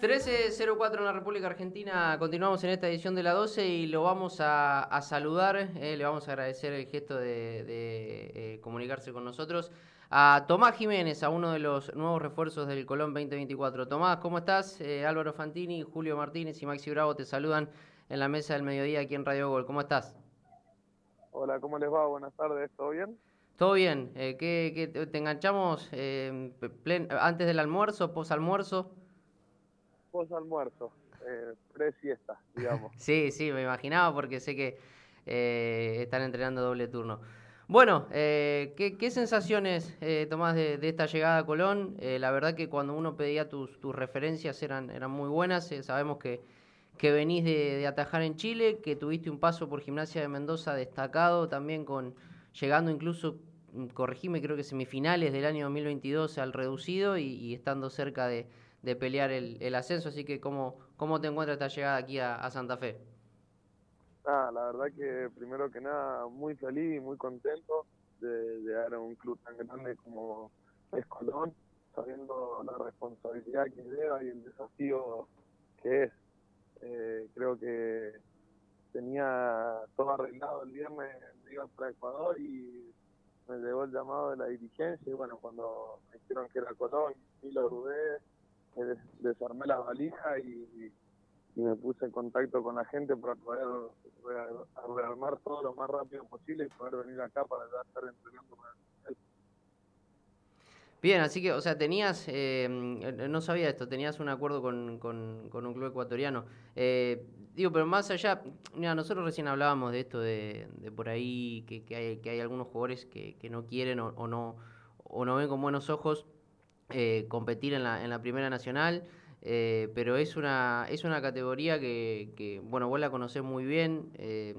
13.04 en la República Argentina, continuamos en esta edición de la 12 y lo vamos a, saludar, eh, le vamos a agradecer el gesto de, eh, comunicarse con nosotros a Tomás Jiménez, a uno de los nuevos refuerzos del Colón 2024. Tomás, ¿cómo estás? Eh, Álvaro Fantini, Julio Martínez y Maxi Bravo te saludan en la mesa del mediodía aquí en Radio Gol. ¿Cómo estás? Hola, ¿cómo les va? Buenas tardes, ¿todo bien? Todo bien, ¿qué, te enganchamos antes del almuerzo, pos almuerzo? Almuerzo, eh, pre-siesta, digamos. sí, sí, me imaginaba porque sé que eh, están entrenando doble turno. Bueno, eh, ¿qué, sensaciones eh, tomás de, esta llegada a Colón? la verdad que cuando uno pedía tus, tus referencias eran, eran muy buenas. sabemos que, que venís de, atajar en Chile, que tuviste un paso por Gimnasia de Mendoza destacado también con llegando incluso, mm, corregime, creo que semifinales del año 2022 al reducido y estando cerca de, de pelear el, ascenso. Así que, ¿cómo, ¿cómo te encuentras esta llegada aquí a, Santa Fe? Ah, la verdad que primero que nada muy feliz y muy contento de llegar a un club tan grande como es Colón, sabiendo la responsabilidad que lleva y el desafío que es. Eh, creo que tenía todo arreglado el viernes, iba para Ecuador y me llegó el llamado de la dirigencia y bueno, cuando me dijeron que era Colón, y lo dudé, desarmé la valija y, me puse en contacto con la gente para poder rearmar todo lo más rápido posible y poder venir acá para ya estar entrenando con él. Bien, así que, o sea, tenías, eh, no sabía esto, tenías un acuerdo con, con, un club ecuatoriano. Eh, digo, pero más allá, mira, nosotros recién hablábamos de esto, de, por ahí, que, que, hay, que hay algunos jugadores que, que no quieren o, o, no, o no ven con buenos ojos eh, competir en la, en la Primera Nacional, eh, pero es una, es una categoría que, bueno, vos la conocés muy bien, eh,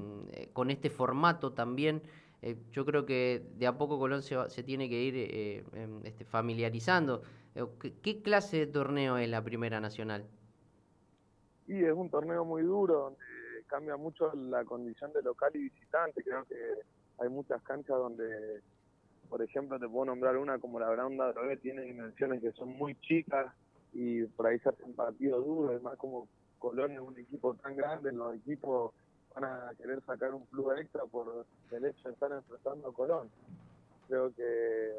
con este formato también. yo creo que de a poco Colón se, se tiene que ir em, este, familiarizando. ¿Qué, clase de torneo es la Primera Nacional? Y es un torneo muy duro, donde cambia mucho la condición de local y visitante. Creo que hay muchas canchas donde por ejemplo, te puedo nombrar una como la Braunda Drogué, tiene dimensiones que son muy chicas y por ahí se hacen partidos duros, además como Colón es un equipo tan grande, los equipos van a querer sacar un plus extra por el hecho de estar enfrentando a Colón. Creo que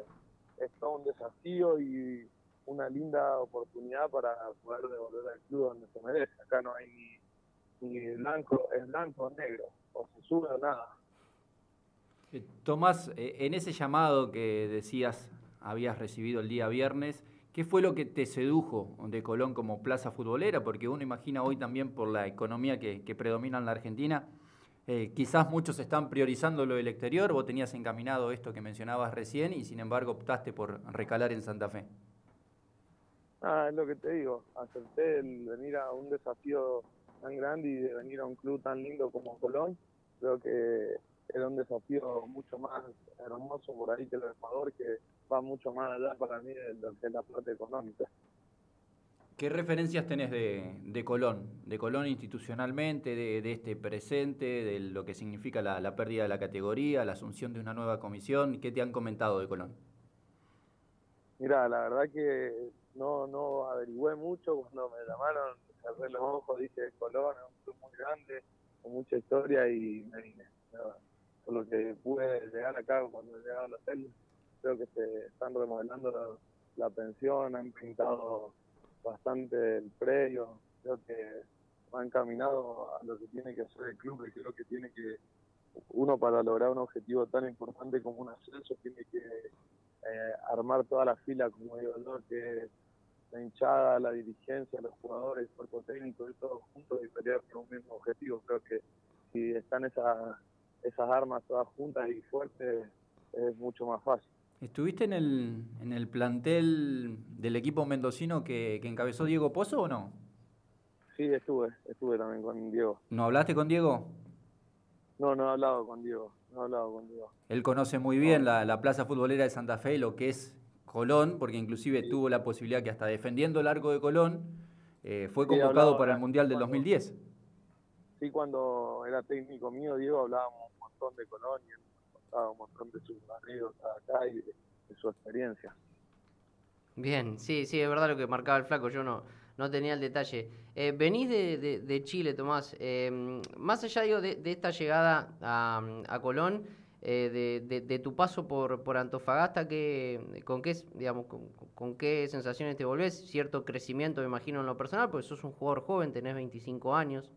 es todo un desafío y una linda oportunidad para poder devolver al club donde se merece. Acá no hay ni, blanco, es blanco o negro, o se sube o nada eh, Tomás, eh, en ese llamado que decías habías recibido el día viernes, ¿qué fue lo que te sedujo de Colón como plaza futbolera? Porque uno imagina hoy también por la economía que, predomina en la Argentina, eh, quizás muchos están priorizando lo del exterior, vos tenías encaminado esto que mencionabas recién y sin embargo optaste por recalar en Santa Fe. Ah, es lo que te digo, acepté el venir a un desafío tan grande y de venir a un club tan lindo como Colón, creo que era un desafío mucho más hermoso por ahí que el Ecuador, que va mucho más allá para mí de lo que es la parte económica. ¿Qué referencias tenés de, de Colón? De Colón institucionalmente, de, de, este presente, de lo que significa la, la, pérdida de la categoría, la asunción de una nueva comisión. ¿Qué te han comentado de Colón? Mira, la verdad que no, no averigüé mucho cuando me llamaron, cerré los ojos, dije Colón es un club muy grande, con mucha historia y me vine lo que pude llegar acá cuando he llegado al hotel. Creo que se están remodelando la, pensión, han pintado bastante el predio, creo que han encaminado a lo que tiene que hacer el club y creo que tiene que, uno para lograr un objetivo tan importante como un ascenso, tiene que eh, armar toda la fila, como digo yo, que la hinchada, la dirigencia, los jugadores, el cuerpo técnico y todos juntos y pelear por un mismo objetivo. Creo que si están esas esas armas todas juntas y fuertes es mucho más fácil. ¿Estuviste en el, en el plantel del equipo mendocino que, encabezó Diego Pozo o no? Sí, estuve, estuve también con Diego. ¿No hablaste con Diego? No, no he hablado con Diego, no he hablado con Diego. Él conoce muy bien la, plaza futbolera de Santa Fe, lo que es Colón, porque inclusive tuvo la posibilidad que hasta defendiendo el arco de Colón eh, fue convocado para el Mundial del 2010. Sí, cuando era técnico mío, Diego, hablábamos de Colonia, de sus acá y de, su experiencia. Bien, sí, sí, es verdad lo que marcaba el flaco. Yo no, no tenía el detalle. Eh, venís de, Chile, Tomás. Eh, más allá digo, de, esta llegada a, Colón, eh, de, tu paso por, por Antofagasta, con, qué, digamos, con, qué sensaciones te volvés? Cierto crecimiento, me imagino, en lo personal, porque sos un jugador joven, tenés 25 años.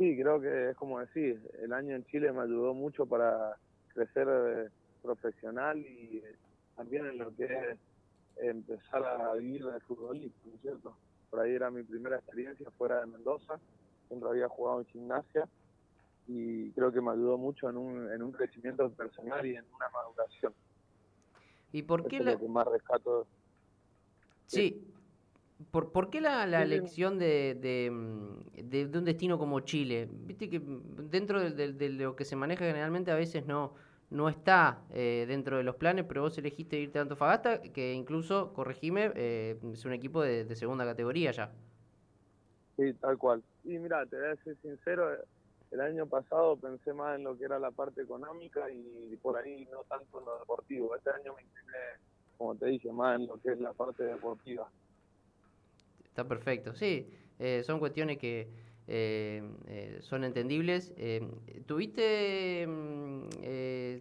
Sí, creo que es como decir, el año en Chile me ayudó mucho para crecer profesional y también en lo que es empezar a vivir de futbolista, ¿no es cierto? Por ahí era mi primera experiencia fuera de Mendoza, siempre había jugado en gimnasia y creo que me ayudó mucho en un, en un crecimiento personal y en una maduración. ¿Y por qué la... más rescato. Sí. ¿Por, ¿Por, qué la, la elección de, de, un destino como Chile? Viste que dentro de, lo que se maneja generalmente a veces no, no está eh, dentro de los planes, pero vos elegiste irte a Antofagasta, que incluso, corregime, eh, es un equipo de, segunda categoría ya. Sí, tal cual. Y mira, te voy a ser sincero, el año pasado pensé más en lo que era la parte económica y por ahí no tanto en lo deportivo. Este año me incliné, como te dije, más en lo que es la parte deportiva. Está perfecto, sí. Eh, son cuestiones que eh, eh, son entendibles. Eh, ¿Tuviste, mm,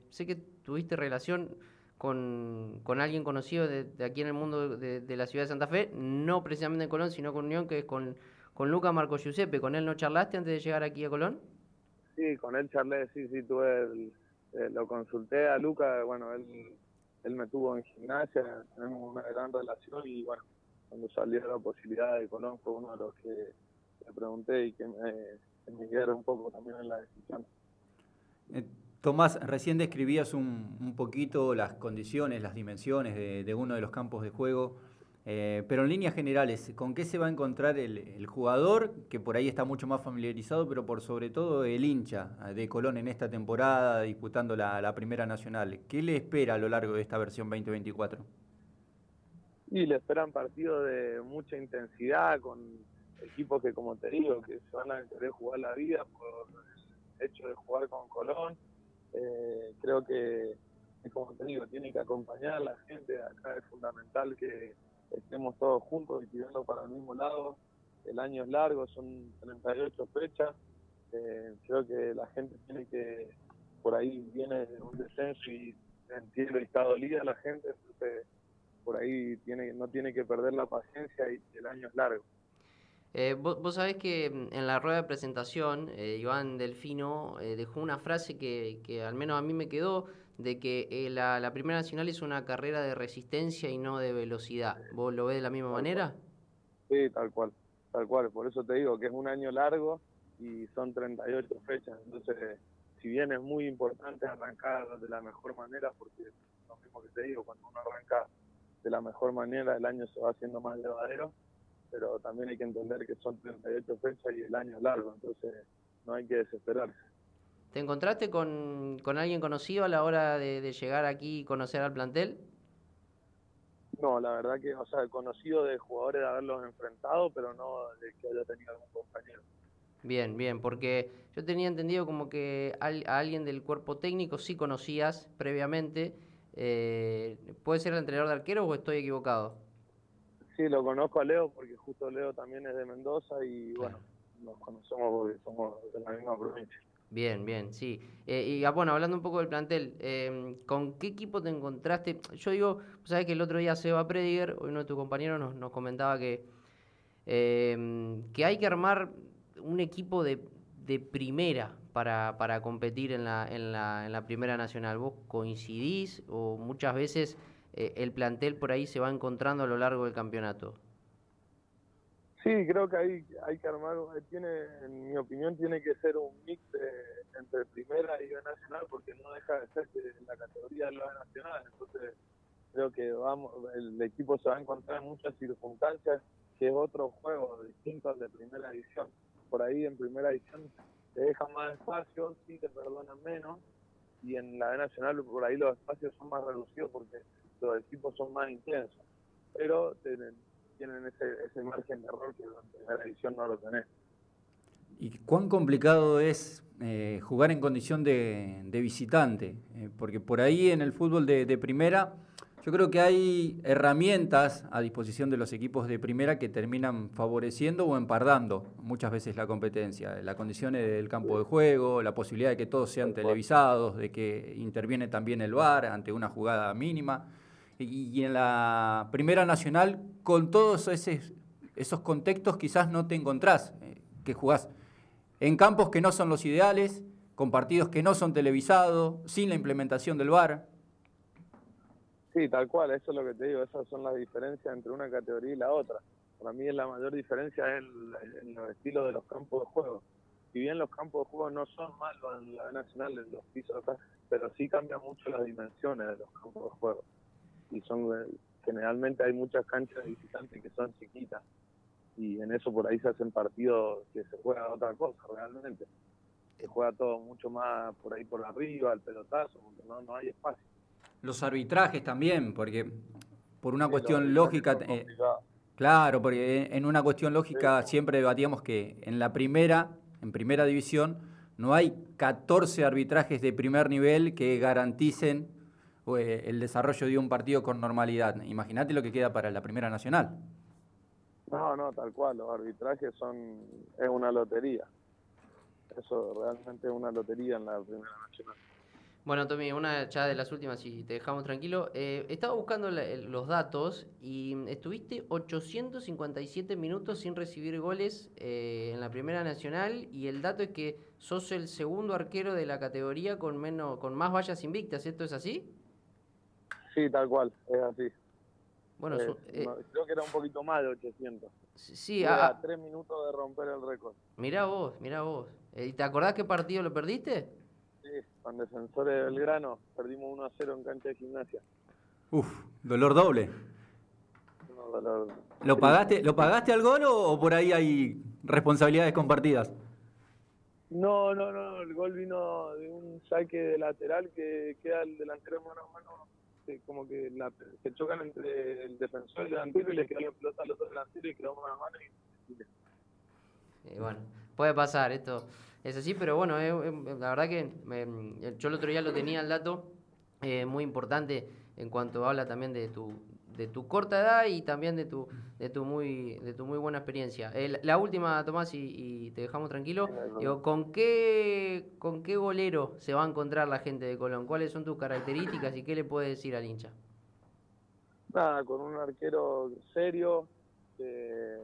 sé que tuviste relación con, alguien conocido de, aquí en el mundo de, la ciudad de Santa Fe, no precisamente en Colón, sino con Unión, que es con, con Luca Marco Giuseppe. ¿Con él no charlaste antes de llegar aquí a Colón? Sí, con él charlé, sí, sí, tuve lo consulté a Luca, bueno, él, él me tuvo en gimnasia, tenemos una gran relación y bueno, cuando salió la posibilidad de Colón fue uno de los que le pregunté y que me, guiara un poco también en la decisión. Eh, Tomás, recién describías un, un, poquito las condiciones, las dimensiones de, uno de los campos de juego, eh, pero en líneas generales, ¿con qué se va a encontrar el, jugador, que por ahí está mucho más familiarizado, pero por sobre todo el hincha de Colón en esta temporada disputando la, la Primera Nacional? ¿Qué le espera a lo largo de esta versión 2024? Y le esperan partidos de mucha intensidad, con equipos que, como te digo, que se van a querer jugar la vida por el hecho de jugar con Colón. Eh, creo que, como te digo, tiene que acompañar a la gente. Acá es fundamental que estemos todos juntos y tirando para el mismo lado. El año es largo, son 38 fechas. Eh, creo que la gente tiene que, por ahí viene un descenso y entiendo y está dolida la gente, por ahí tiene no tiene que perder la paciencia y el año es largo. Eh, vos, sabés que mm, en la rueda de presentación eh, Iván Delfino eh, dejó una frase que, que, al menos a mí me quedó, de que eh, la, la, Primera Nacional es una carrera de resistencia y no de velocidad. ¿Vos lo ves de la misma manera? Sí, tal cual, tal cual. Por eso te digo que es un año largo y son 38 fechas. Entonces, si bien es muy importante arrancar de la mejor manera, porque lo mismo que te digo, cuando uno arranca de la mejor manera, el año se va haciendo más llevadero pero también hay que entender que son 38 fechas y el año es largo, entonces no hay que desesperarse. ¿Te encontraste con, alguien conocido a la hora de, llegar aquí y conocer al plantel? No, la verdad que, o sea, conocido de jugadores de haberlos enfrentado, pero no de que haya tenido algún compañero. Bien, bien, porque yo tenía entendido como que a, alguien del cuerpo técnico sí conocías previamente. Eh, ¿Puede ser el entrenador de arquero o estoy equivocado? Sí, lo conozco a Leo porque justo Leo también es de Mendoza y bueno, nos conocemos porque somos de la misma provincia. Bien, bien, sí. Eh, y ah, bueno, hablando un poco del plantel, em, ¿con qué equipo te encontraste? Yo digo, sabes que el otro día Seba Prediger, uno de tus compañeros, nos, nos comentaba que, em, que hay que armar un equipo de, de primera para, para competir en la, en, la, en la primera nacional. ¿Vos coincidís o muchas veces eh, el plantel por ahí se va encontrando a lo largo del campeonato? Sí, creo que hay, hay que armar, tiene, en mi opinión, tiene que ser un mix entre primera y nacional, porque no deja de ser que la categoría de la nacional. Entonces, creo que vamos, el equipo se va a encontrar en muchas circunstancias que es otro juego distinto al de primera edición. Por ahí en primera edición te dejan más espacio, sí te perdonan menos, y en la B nacional por ahí los espacios son más reducidos porque los equipos son más intensos, pero tienen, tienen ese, ese margen de error que en primera edición no lo tenés. ¿Y cuán complicado es eh, jugar en condición de, de visitante? Eh, porque por ahí en el fútbol de, de, primera Yo creo que hay herramientas a disposición de los equipos de primera que terminan favoreciendo o empardando muchas veces la competencia. Las condiciones del campo de juego, la posibilidad de que todos sean televisados, de que interviene también el VAR ante una jugada mínima. Y, en la Primera Nacional, con todos esos contextos, quizás no te encontrás, eh, que jugás en campos que no son los ideales, con partidos que no son televisados, sin la implementación del VAR. Sí, tal cual, eso es lo que te digo, esas son las diferencias entre una categoría y la otra. Para mí la mayor diferencia es en, los estilos de los campos de juego. Si bien los campos de juego no son malos en la nacional, en los pisos acá, pero sí cambian mucho las dimensiones de los campos de juego. Y son generalmente hay muchas canchas visitantes que son chiquitas y en eso por ahí se hacen partidos que se juega otra cosa realmente. Se juega todo mucho más por ahí por arriba, al pelotazo, porque no, no hay espacio. Los arbitrajes también, porque por una cuestión lógica... Eh, claro, porque en una cuestión lógica siempre debatíamos que en la primera, en primera división, no hay 14 arbitrajes de primer nivel que garanticen eh, el desarrollo de un partido con normalidad. Imagínate lo que queda para la Primera Nacional. No, no, tal cual, los arbitrajes son es una lotería. Eso realmente es una lotería en la Primera Nacional. Bueno, Tommy, una ya de las últimas, y te dejamos tranquilo. Eh, estaba buscando los datos y estuviste 857 minutos sin recibir goles eh, en la Primera Nacional y el dato es que sos el segundo arquero de la categoría con menos con más vallas invictas. ¿Esto es así? Sí, tal cual, es así. Bueno, eh, creo que era un poquito más de 800. Sí, a tres minutos de romper el récord. Mirá vos, mirá vos. ¿Y te acordás qué partido lo perdiste? Con Defensores del Grano, perdimos 1 a 0 en cancha de gimnasia. Uf, dolor doble. ¿Lo pagaste, ¿Lo pagaste al gol o, por ahí hay responsabilidades compartidas? No, no, no, el gol vino de un saque de lateral que queda el delantero mano a mano, como que se chocan entre el defensor y el delantero y le queda la pelota al otro delantero y quedó mano a mano. Y, bueno, puede pasar esto es así, pero bueno, la verdad que yo el otro día lo tenía el dato eh, muy importante en cuanto habla también de tu de tu corta edad y también de tu de tu muy de tu muy buena experiencia. la última, Tomás, y, te dejamos tranquilo. Digo, ¿con qué con qué golero se va a encontrar la gente de Colón? ¿Cuáles son tus características y qué le puedes decir al hincha? Nada, con un arquero serio que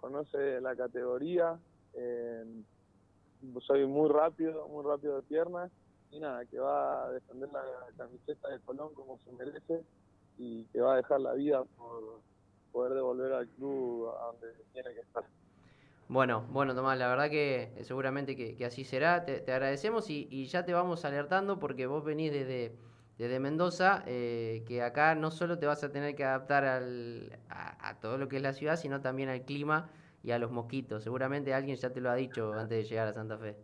conoce la categoría. Eh, soy muy rápido, muy rápido de piernas y nada, que va a defender la camiseta de Colón como se merece y que va a dejar la vida por poder devolver al club a donde tiene que estar. Bueno, bueno Tomás, la verdad que seguramente que, así será, te, agradecemos y, ya te vamos alertando porque vos venís desde, desde Mendoza, eh, que acá no solo te vas a tener que adaptar al, a todo lo que es la ciudad, sino también al clima y a los mosquitos. Seguramente alguien ya te lo ha dicho antes de llegar a Santa Fe.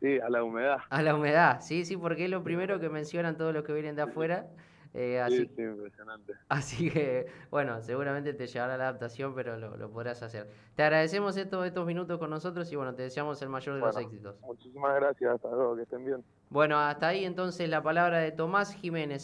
Sí, a la humedad. A la humedad, sí, sí, porque es lo primero que mencionan todos los que vienen de afuera. Eh, así, sí, sí, impresionante. Así que, bueno, seguramente te llevará la adaptación, pero lo, podrás hacer. Te agradecemos estos, estos minutos con nosotros y, bueno, te deseamos el mayor de los éxitos. Muchísimas gracias, hasta luego, que estén bien. Bueno, hasta ahí entonces la palabra de Tomás Jiménez.